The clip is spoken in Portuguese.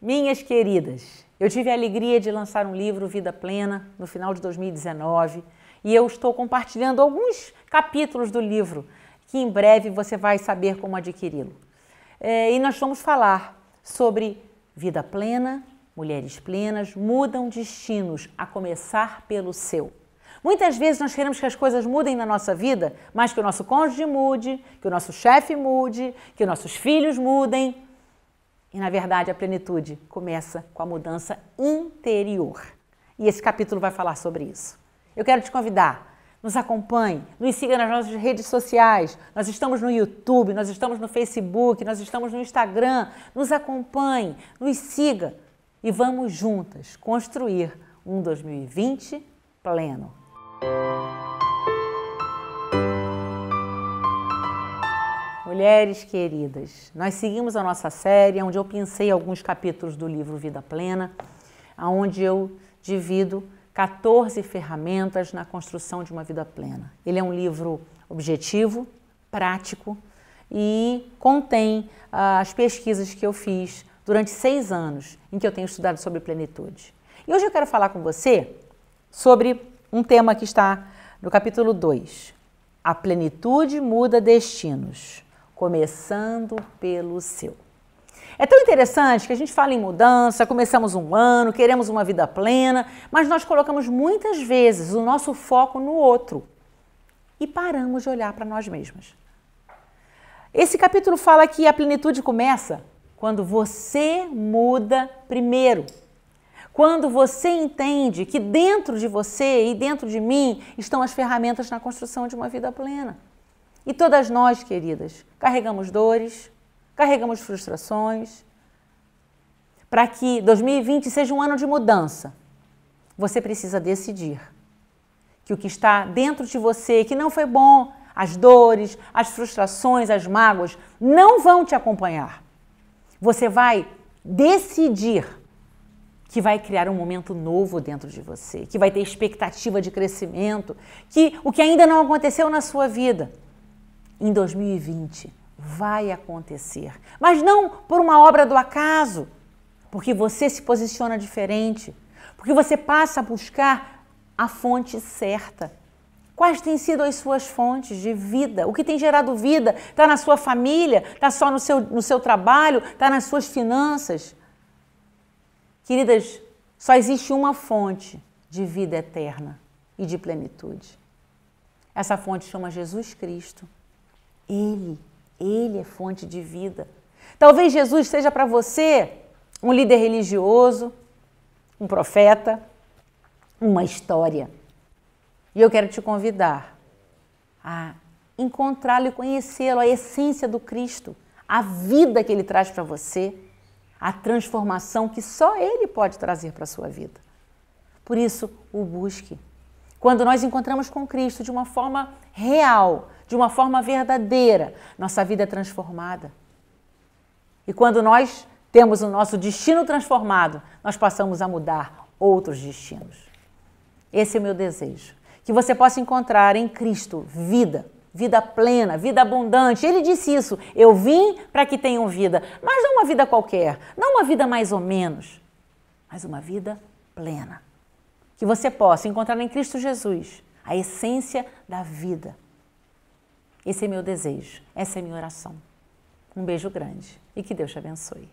Minhas queridas, eu tive a alegria de lançar um livro Vida Plena no final de 2019 e eu estou compartilhando alguns capítulos do livro que em breve você vai saber como adquiri-lo. É, e nós vamos falar sobre vida plena, mulheres plenas mudam destinos, a começar pelo seu. Muitas vezes nós queremos que as coisas mudem na nossa vida, mas que o nosso cônjuge mude, que o nosso chefe mude, que os nossos filhos mudem. E na verdade a plenitude começa com a mudança interior. E esse capítulo vai falar sobre isso. Eu quero te convidar, nos acompanhe, nos siga nas nossas redes sociais. Nós estamos no YouTube, nós estamos no Facebook, nós estamos no Instagram. Nos acompanhe, nos siga e vamos juntas construir um 2020 pleno. Mulheres queridas, nós seguimos a nossa série onde eu pensei alguns capítulos do livro Vida Plena, onde eu divido 14 ferramentas na construção de uma vida plena. Ele é um livro objetivo, prático e contém ah, as pesquisas que eu fiz durante seis anos em que eu tenho estudado sobre plenitude. E hoje eu quero falar com você sobre um tema que está no capítulo 2. A plenitude muda destinos começando pelo seu. É tão interessante que a gente fala em mudança, começamos um ano, queremos uma vida plena, mas nós colocamos muitas vezes o nosso foco no outro e paramos de olhar para nós mesmas. Esse capítulo fala que a plenitude começa quando você muda primeiro. Quando você entende que dentro de você e dentro de mim estão as ferramentas na construção de uma vida plena. E todas nós, queridas, carregamos dores, carregamos frustrações. Para que 2020 seja um ano de mudança, você precisa decidir que o que está dentro de você, que não foi bom, as dores, as frustrações, as mágoas, não vão te acompanhar. Você vai decidir que vai criar um momento novo dentro de você, que vai ter expectativa de crescimento, que o que ainda não aconteceu na sua vida em 2020 vai acontecer, mas não por uma obra do acaso, porque você se posiciona diferente, porque você passa a buscar a fonte certa. Quais têm sido as suas fontes de vida? O que tem gerado vida? Está na sua família? Está só no seu, no seu trabalho? Está nas suas finanças? Queridas, só existe uma fonte de vida eterna e de plenitude. Essa fonte chama Jesus Cristo. Ele, Ele é fonte de vida. Talvez Jesus seja para você um líder religioso, um profeta, uma história. E eu quero te convidar a encontrá-lo e conhecê-lo, a essência do Cristo, a vida que ele traz para você, a transformação que só ele pode trazer para a sua vida. Por isso, o busque. Quando nós encontramos com Cristo de uma forma real, de uma forma verdadeira, nossa vida é transformada. E quando nós temos o nosso destino transformado, nós passamos a mudar outros destinos. Esse é o meu desejo. Que você possa encontrar em Cristo vida, vida plena, vida abundante. Ele disse isso: Eu vim para que tenham vida, mas não uma vida qualquer, não uma vida mais ou menos, mas uma vida plena. Que você possa encontrar em Cristo Jesus a essência da vida. Esse é meu desejo, essa é minha oração. Um beijo grande e que Deus te abençoe.